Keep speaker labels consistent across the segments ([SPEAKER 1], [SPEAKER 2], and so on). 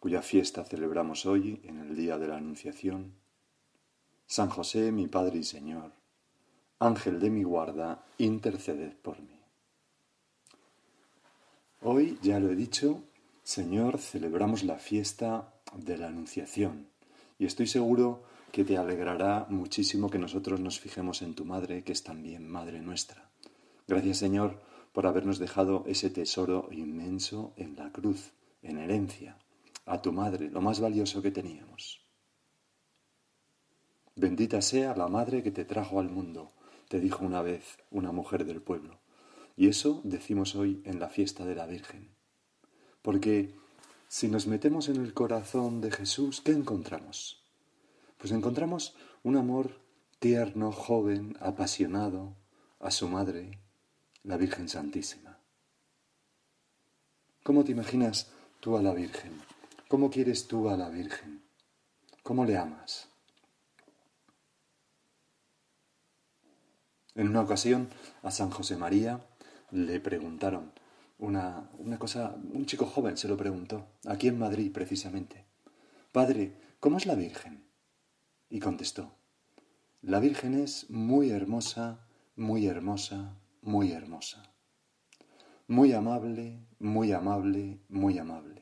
[SPEAKER 1] cuya fiesta celebramos hoy en el día de la Anunciación, San José, mi Padre y Señor, Ángel de mi guarda, interceded por mí. Hoy, ya lo he dicho, Señor, celebramos la fiesta de la Anunciación y estoy seguro que te alegrará muchísimo que nosotros nos fijemos en tu Madre, que es también Madre nuestra. Gracias, Señor, por habernos dejado ese tesoro inmenso en la cruz, en herencia a tu madre, lo más valioso que teníamos. Bendita sea la madre que te trajo al mundo, te dijo una vez una mujer del pueblo. Y eso decimos hoy en la fiesta de la Virgen. Porque si nos metemos en el corazón de Jesús, ¿qué encontramos? Pues encontramos un amor tierno, joven, apasionado a su madre, la Virgen Santísima. ¿Cómo te imaginas tú a la Virgen? ¿Cómo quieres tú a la Virgen? ¿Cómo le amas? En una ocasión a San José María le preguntaron una, una, cosa, un chico joven se lo preguntó, aquí en Madrid precisamente, Padre, ¿cómo es la Virgen? Y contestó, la Virgen es muy hermosa, muy hermosa, muy hermosa, muy amable, muy amable, muy amable.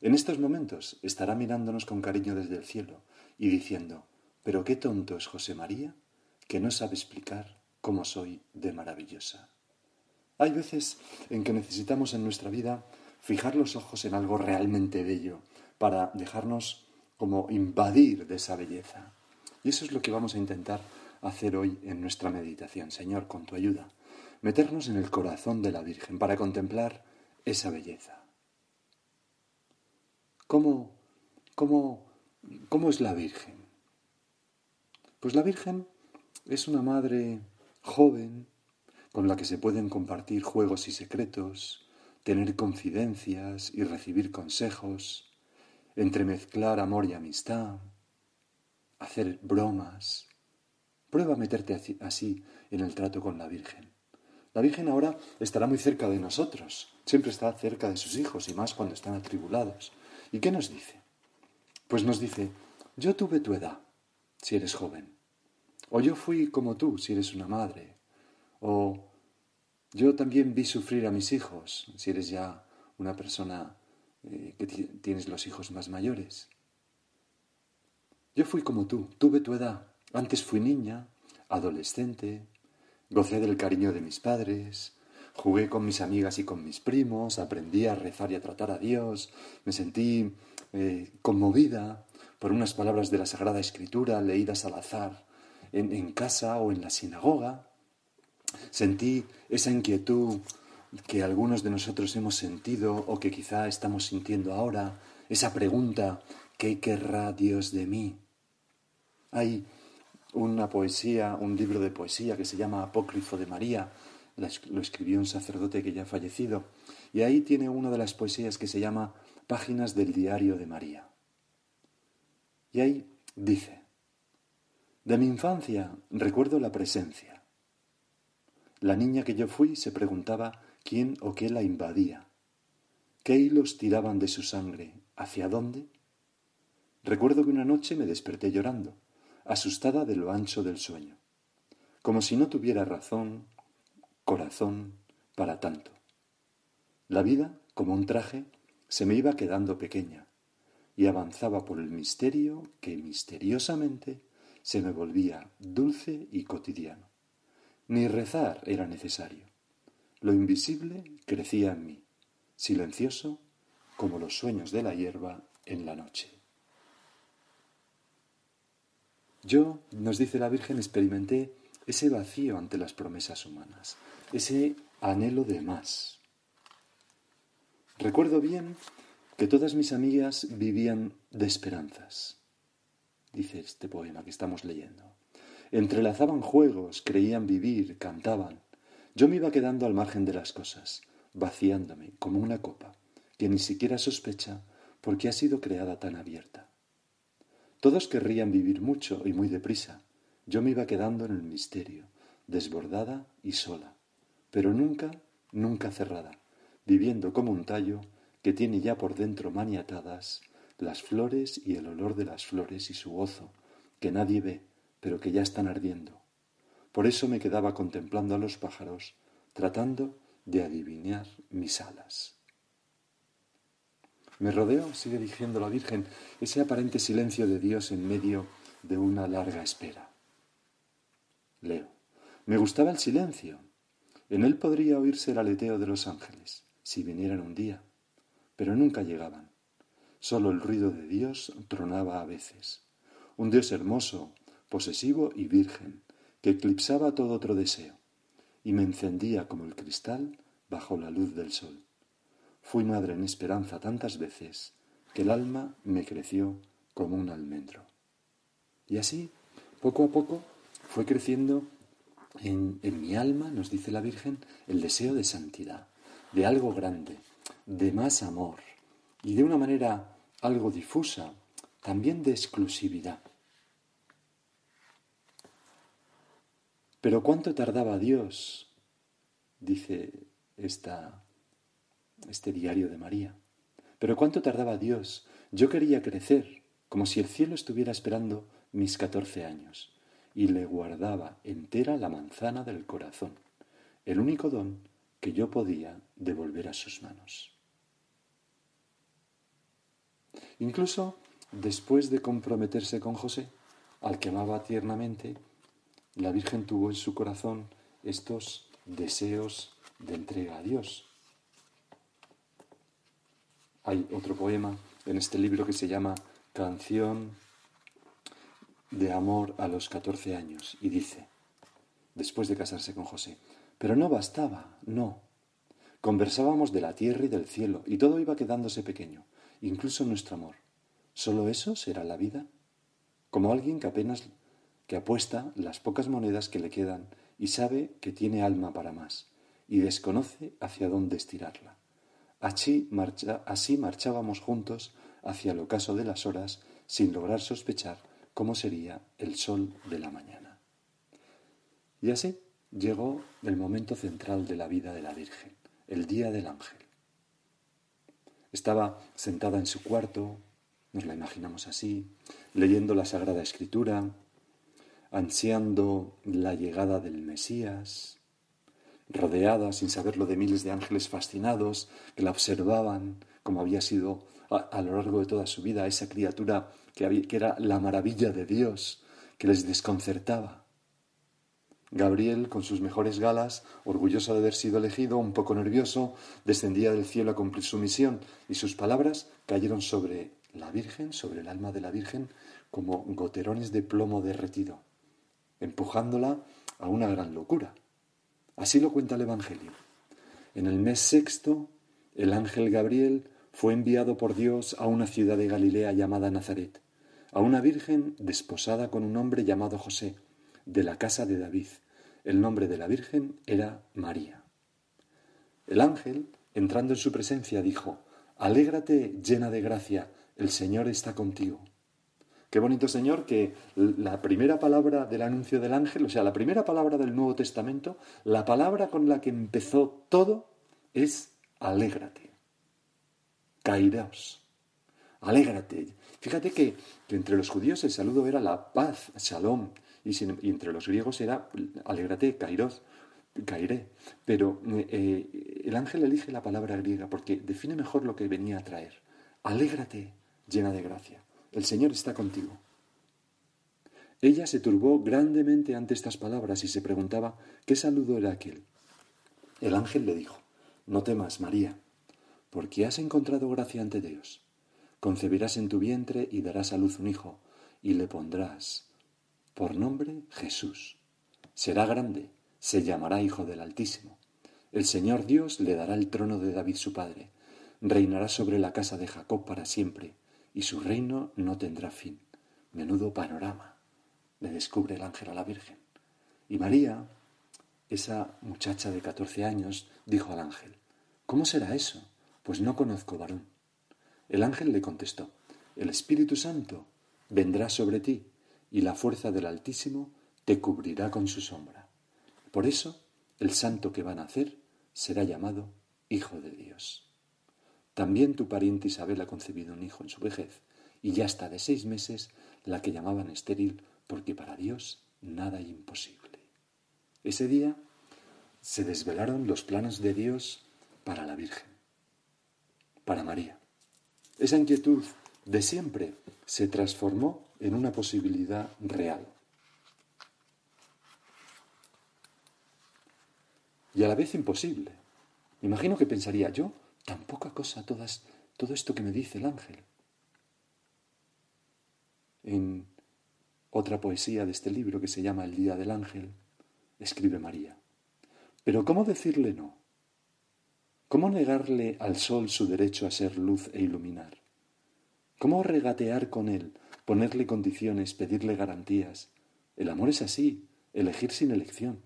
[SPEAKER 1] En estos momentos estará mirándonos con cariño desde el cielo y diciendo, pero qué tonto es José María, que no sabe explicar cómo soy de maravillosa. Hay veces en que necesitamos en nuestra vida fijar los ojos en algo realmente bello para dejarnos como invadir de esa belleza. Y eso es lo que vamos a intentar hacer hoy en nuestra meditación, Señor, con tu ayuda. Meternos en el corazón de la Virgen para contemplar esa belleza. ¿Cómo, cómo, cómo es la Virgen? Pues la Virgen es una madre joven con la que se pueden compartir juegos y secretos, tener confidencias y recibir consejos, entremezclar amor y amistad, hacer bromas. Prueba a meterte así en el trato con la Virgen. La Virgen ahora estará muy cerca de nosotros, siempre está cerca de sus hijos y más cuando están atribulados. ¿Y qué nos dice? Pues nos dice, yo tuve tu edad, si eres joven. O yo fui como tú, si eres una madre. O yo también vi sufrir a mis hijos, si eres ya una persona eh, que tienes los hijos más mayores. Yo fui como tú, tuve tu edad. Antes fui niña, adolescente, gocé del cariño de mis padres, Jugué con mis amigas y con mis primos, aprendí a rezar y a tratar a Dios, me sentí eh, conmovida por unas palabras de la Sagrada Escritura leídas al azar en, en casa o en la sinagoga. Sentí esa inquietud que algunos de nosotros hemos sentido o que quizá estamos sintiendo ahora, esa pregunta, ¿qué querrá Dios de mí? Hay una poesía, un libro de poesía que se llama Apócrifo de María, lo escribió un sacerdote que ya ha fallecido, y ahí tiene una de las poesías que se llama Páginas del Diario de María. Y ahí dice, de mi infancia recuerdo la presencia. La niña que yo fui se preguntaba quién o qué la invadía, qué hilos tiraban de su sangre, hacia dónde. Recuerdo que una noche me desperté llorando, asustada de lo ancho del sueño, como si no tuviera razón corazón para tanto. La vida, como un traje, se me iba quedando pequeña y avanzaba por el misterio que misteriosamente se me volvía dulce y cotidiano. Ni rezar era necesario. Lo invisible crecía en mí, silencioso como los sueños de la hierba en la noche. Yo, nos dice la Virgen, experimenté ese vacío ante las promesas humanas, ese anhelo de más. Recuerdo bien que todas mis amigas vivían de esperanzas. Dice este poema que estamos leyendo. Entrelazaban juegos, creían vivir, cantaban. Yo me iba quedando al margen de las cosas, vaciándome como una copa, que ni siquiera sospecha por qué ha sido creada tan abierta. Todos querrían vivir mucho y muy deprisa. Yo me iba quedando en el misterio, desbordada y sola, pero nunca, nunca cerrada, viviendo como un tallo que tiene ya por dentro maniatadas las flores y el olor de las flores y su gozo, que nadie ve, pero que ya están ardiendo. Por eso me quedaba contemplando a los pájaros, tratando de adivinar mis alas. Me rodeo, sigue diciendo la Virgen, ese aparente silencio de Dios en medio de una larga espera. Leo. Me gustaba el silencio. En él podría oírse el aleteo de los ángeles, si vinieran un día, pero nunca llegaban. Solo el ruido de Dios tronaba a veces. Un Dios hermoso, posesivo y virgen, que eclipsaba todo otro deseo, y me encendía como el cristal bajo la luz del sol. Fui madre en esperanza tantas veces que el alma me creció como un almendro. Y así, poco a poco, fue creciendo en, mi alma, nos dice la Virgen, el deseo de santidad, de algo grande, de más amor, y de una manera algo difusa, también de exclusividad. Pero ¿cuánto tardaba Dios? Dice este diario de María. Pero ¿cuánto tardaba Dios? Yo quería crecer, como si el cielo estuviera esperando mis catorce años, y le guardaba entera la manzana del corazón, el único don que yo podía devolver a sus manos. Incluso después de comprometerse con José, al que amaba tiernamente, la Virgen tuvo en su corazón estos deseos de entrega a Dios. Hay otro poema en este libro que se llama Canción de amor a los catorce años y dice, después de casarse con José, pero no bastaba, no. Conversábamos de la tierra y del cielo y todo iba quedándose pequeño, incluso nuestro amor. ¿Solo eso será la vida? Como alguien que apenas que apuesta las pocas monedas que le quedan y sabe que tiene alma para más, y desconoce hacia dónde estirarla. Así, así marchábamos juntos hacia el ocaso de las horas, sin lograr sospechar cómo sería el sol de la mañana. Y así llegó el momento central de la vida de la Virgen, el día del ángel. Estaba sentada en su cuarto, nos la imaginamos así, leyendo la Sagrada Escritura, ansiando la llegada del Mesías, rodeada, sin saberlo, de miles de ángeles fascinados que la observaban como había sido a, lo largo de toda su vida esa criatura que, era la maravilla de Dios, que les desconcertaba. Gabriel, con sus mejores galas, orgulloso de haber sido elegido, un poco nervioso, descendía del cielo a cumplir su misión, y sus palabras cayeron sobre la Virgen, sobre el alma de la Virgen, como goterones de plomo derretido empujándola a una gran locura. Así lo cuenta el Evangelio. En el mes sexto, el ángel Gabriel fue enviado por Dios a una ciudad de Galilea llamada Nazaret, a una virgen desposada con un hombre llamado José, de la casa de David. El nombre de la virgen era María. El ángel, entrando en su presencia, dijo, Alégrate llena de gracia, el Señor está contigo. Qué bonito, Señor, que la primera palabra del anuncio del ángel, o sea, la primera palabra del Nuevo Testamento, la palabra con la que empezó todo es alégrate. Caídaos. Alégrate. Fíjate que, entre los judíos el saludo era la paz, shalom, y, entre los griegos era alégrate, kairos, caeré. Pero eh, el ángel elige la palabra griega porque define mejor lo que venía a traer. Alégrate, llena de gracia el Señor está contigo. Ella se turbó grandemente ante estas palabras y se preguntaba qué saludo era aquel. El ángel le dijo, No temas, María, porque has encontrado gracia ante Dios. Concebirás en tu vientre y darás a luz un hijo, y le pondrás por nombre Jesús. Será grande, se llamará Hijo del Altísimo. El Señor Dios le dará el trono de David su padre reinará sobre la casa de Jacob para siempre, y su reino no tendrá fin. Menudo panorama le descubre el ángel a la Virgen. Y María, esa muchacha de catorce años, dijo al ángel, ¿Cómo será eso? Pues no conozco varón. El ángel le contestó, El Espíritu Santo vendrá sobre ti, y la fuerza del Altísimo te cubrirá con su sombra. Por eso, el santo que va a nacer será llamado Hijo de Dios. También tu pariente Isabel ha concebido un hijo en su vejez, y ya está de seis meses la que llamaban estéril, porque para Dios nada imposible. Ese día se desvelaron los planos de Dios para la Virgen, para María. Esa inquietud de siempre se transformó en una posibilidad real. Y a la vez imposible. imagino que pensaría yo, tan poca cosa todas, todo esto que me dice el ángel. En otra poesía de este libro que se llama El Día del Ángel, escribe María. Pero ¿cómo decirle no? ¿Cómo negarle al sol su derecho a ser luz e iluminar? ¿Cómo regatear con él, ponerle condiciones, pedirle garantías? El amor es así, elegir sin elección.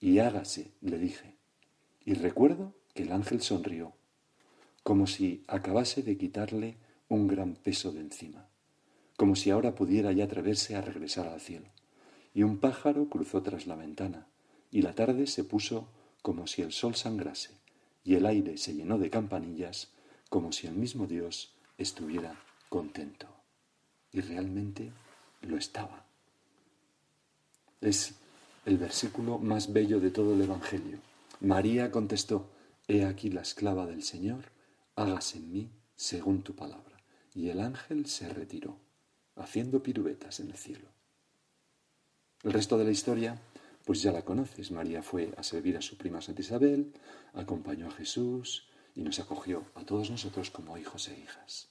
[SPEAKER 1] Y hágase, le dije. Y recuerdo que el ángel sonrió, como si acabase de quitarle un gran peso de encima, como si ahora pudiera ya atreverse a regresar al cielo. Y un pájaro cruzó tras la ventana, y la tarde se puso como si el sol sangrase, y el aire se llenó de campanillas como si el mismo Dios estuviera contento. Y realmente lo estaba. Es el versículo más bello de todo el Evangelio. María contestó, He aquí la esclava del Señor, hágase en mí según tu palabra. Y el ángel se retiró, haciendo piruetas en el cielo. El resto de la historia pues ya la conoces. María fue a servir a su prima Santa Isabel, acompañó a Jesús y nos acogió a todos nosotros como hijos e hijas.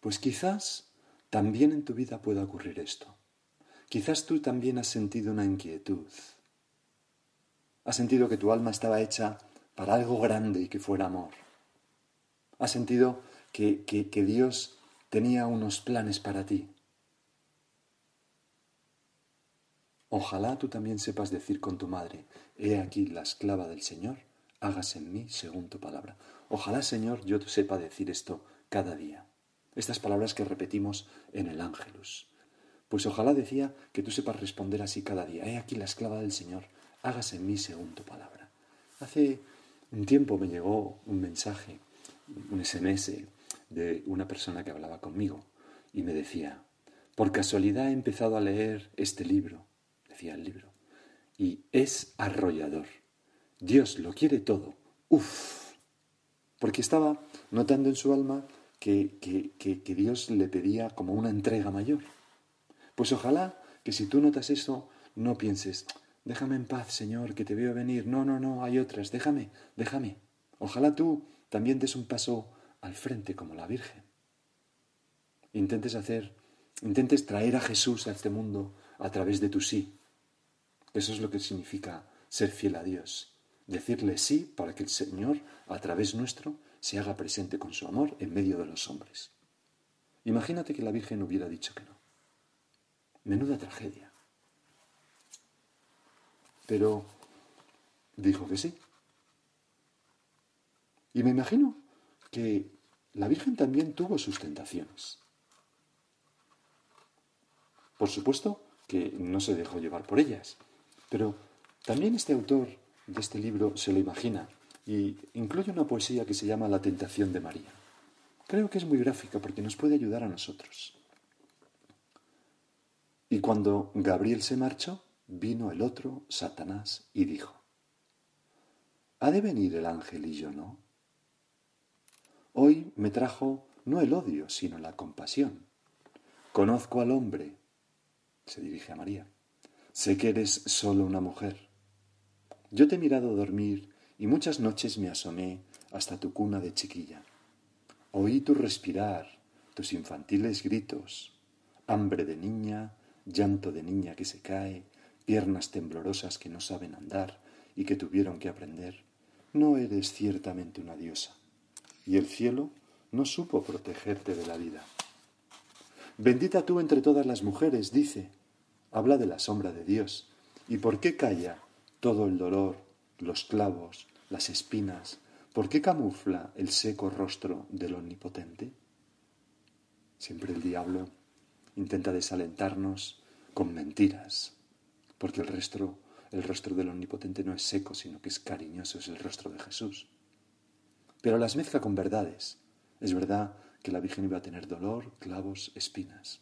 [SPEAKER 1] Pues quizás también en tu vida pueda ocurrir esto. Quizás tú también has sentido una inquietud. Has sentido que tu alma estaba hecha para algo grande y que fuera amor. Has sentido que, que Dios tenía unos planes para ti Ojalá tú también sepas decir con tu madre, he aquí la esclava del Señor, hágase en mí según tu palabra. Ojalá, Señor, yo sepa decir esto cada día. Estas palabras que repetimos en el Ángelus. Pues ojalá decía que tú sepas responder así cada día, he aquí la esclava del Señor, hágase en mí según tu palabra. Hace un tiempo me llegó un mensaje, un SMS de una persona que hablaba conmigo y me decía, por casualidad he empezado a leer este libro decía el libro. Y es arrollador. Dios lo quiere todo. Uf. Porque estaba notando en su alma que, que, Dios le pedía como una entrega mayor. Pues ojalá que si tú notas eso, no pienses, déjame en paz, Señor, que te veo venir. No, no, no, hay otras, déjame, déjame. Ojalá tú también des un paso al frente como la Virgen. Intentes hacer, intentes traer a Jesús a este mundo a través de tu sí, eso es lo que significa ser fiel a Dios. Decirle sí para que el Señor, a través nuestro, se haga presente con su amor en medio de los hombres. Imagínate que la Virgen hubiera dicho que no. Menuda tragedia. Pero dijo que sí. Y me imagino que la Virgen también tuvo sus tentaciones. Por supuesto que no se dejó llevar por ellas, pero también este autor de este libro se lo imagina y incluye una poesía que se llama La tentación de María. Creo que es muy gráfica porque nos puede ayudar a nosotros. Y cuando Gabriel se marchó, vino el otro, Satanás, y dijo, ¿Ha de venir el ángel y yo no? Hoy me trajo no el odio, sino la compasión. Conozco al hombre, se dirige a María, Sé que eres solo una mujer. Yo te he mirado dormir y muchas noches me asomé hasta tu cuna de chiquilla. Oí tu respirar, tus infantiles gritos, hambre de niña, llanto de niña que se cae, piernas temblorosas que no saben andar y que tuvieron que aprender, no eres ciertamente una diosa, y el cielo no supo protegerte de la vida. Bendita tú entre todas las mujeres, dice, habla de la sombra de Dios. ¿Y por qué calla todo el dolor, los clavos, las espinas? ¿Por qué camufla el seco rostro del Omnipotente? Siempre el diablo intenta desalentarnos con mentiras, porque el rostro, el rostro del Omnipotente no es seco, sino que es cariñoso, es el rostro de Jesús. Pero las mezcla con verdades. Es verdad que la Virgen iba a tener dolor, clavos, espinas.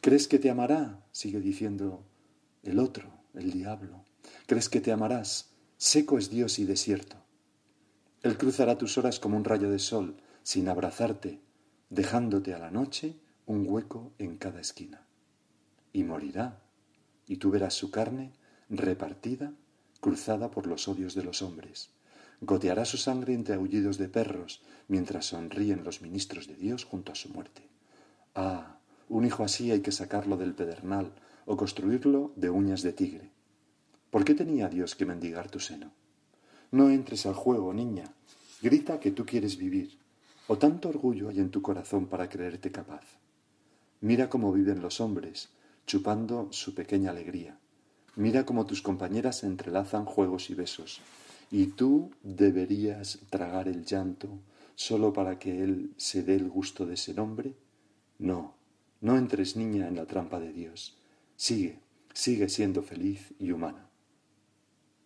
[SPEAKER 1] ¿Crees que te amará? sigue diciendo el otro, el diablo. ¿Crees que te amarás? Seco es Dios y desierto. Él cruzará tus horas como un rayo de sol, sin abrazarte, dejándote a la noche un hueco en cada esquina. Y morirá, y tú verás su carne repartida, cruzada por los odios de los hombres. Goteará su sangre entre aullidos de perros, mientras sonríen los ministros de Dios junto a su muerte. Ah, un hijo así hay que sacarlo del pedernal o construirlo de uñas de tigre. ¿Por qué tenía Dios que mendigar tu seno? No entres al juego, niña. Grita que tú quieres vivir. ¿O tanto orgullo hay en tu corazón para creerte capaz? Mira cómo viven los hombres, chupando su pequeña alegría. Mira cómo tus compañeras entrelazan juegos y besos. Y tú deberías tragar el llanto solo para que él se dé el gusto de ese nombre. No, no entres, niña, en la trampa de Dios. Sigue, sigue siendo feliz y humana.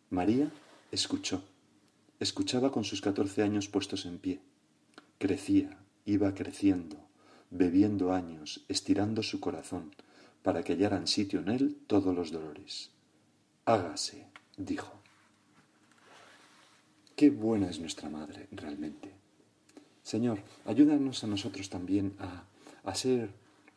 [SPEAKER 1] María escuchó. Escuchaba con sus catorce años puestos en pie. Crecía, iba creciendo, bebiendo años, estirando su corazón, para que hallaran sitio en él todos los dolores. Hágase, dijo. Qué buena es nuestra madre, realmente. Señor, ayúdanos a nosotros también a, a ser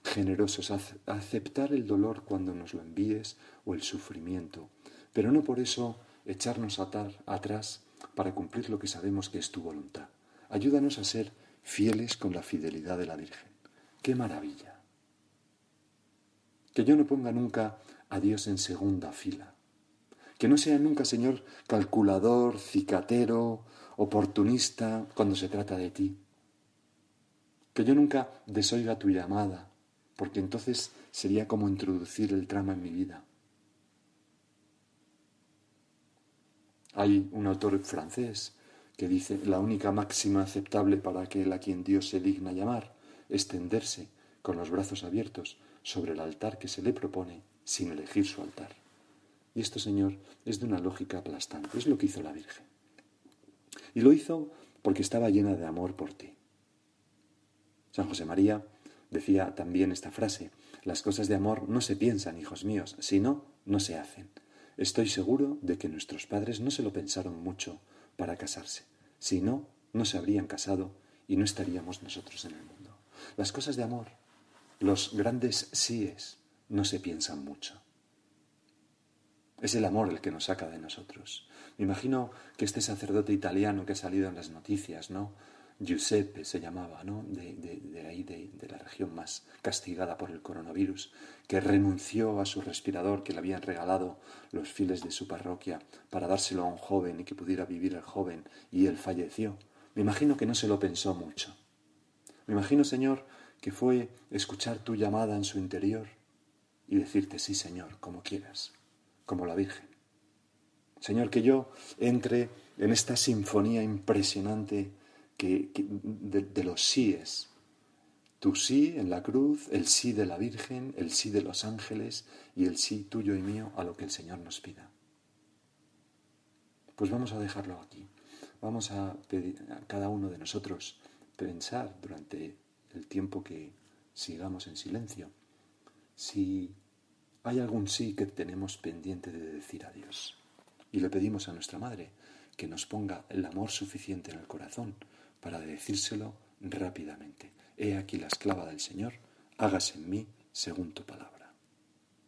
[SPEAKER 1] generosos, aceptar el dolor cuando nos lo envíes o el sufrimiento, pero no por eso echarnos atrás para cumplir lo que sabemos que es tu voluntad. Ayúdanos a ser fieles con la fidelidad de la Virgen. ¡Qué maravilla! Que yo no ponga nunca a Dios en segunda fila. Que no sea nunca, Señor, calculador, cicatero, oportunista cuando se trata de ti. Que yo nunca desoiga tu llamada, porque entonces sería como introducir el trama en mi vida. Hay un autor francés que dice la única máxima aceptable para aquel a quien Dios se digna llamar es tenderse con los brazos abiertos sobre el altar que se le propone sin elegir su altar. Y esto, Señor, es de una lógica aplastante. Es lo que hizo la Virgen. Y lo hizo porque estaba llena de amor por ti. San José María decía también esta frase, las cosas de amor no se piensan, hijos míos, sino no se hacen. Estoy seguro de que nuestros padres no se lo pensaron mucho para casarse. Si no, no se habrían casado y no estaríamos nosotros en el mundo. Las cosas de amor, los grandes síes, no se piensan mucho. Es el amor el que nos saca de nosotros. Me imagino que este sacerdote italiano que ha salido en las noticias, ¿no? Giuseppe se llamaba, ¿no? De, ahí, de, la región más castigada por el coronavirus, que renunció a su respirador que le habían regalado los fieles de su parroquia para dárselo a un joven y que pudiera vivir el joven, y él falleció. Me imagino que no se lo pensó mucho. Me imagino, Señor, que fue escuchar tu llamada en su interior y decirte, sí, Señor, como quieras, como la Virgen. Señor, que yo entre en esta sinfonía impresionante que, de, los síes. Tu sí en la cruz, el sí de la Virgen, el sí de los ángeles y el sí tuyo y mío a lo que el Señor nos pida. Pues vamos a dejarlo aquí. Vamos a pedir a cada uno de nosotros pensar durante el tiempo que sigamos en silencio si hay algún sí que tenemos pendiente de decir a Dios. Y le pedimos a nuestra Madre que nos ponga el amor suficiente en el corazón para decírselo rápidamente. He aquí la esclava del Señor, hágase en mí según tu palabra.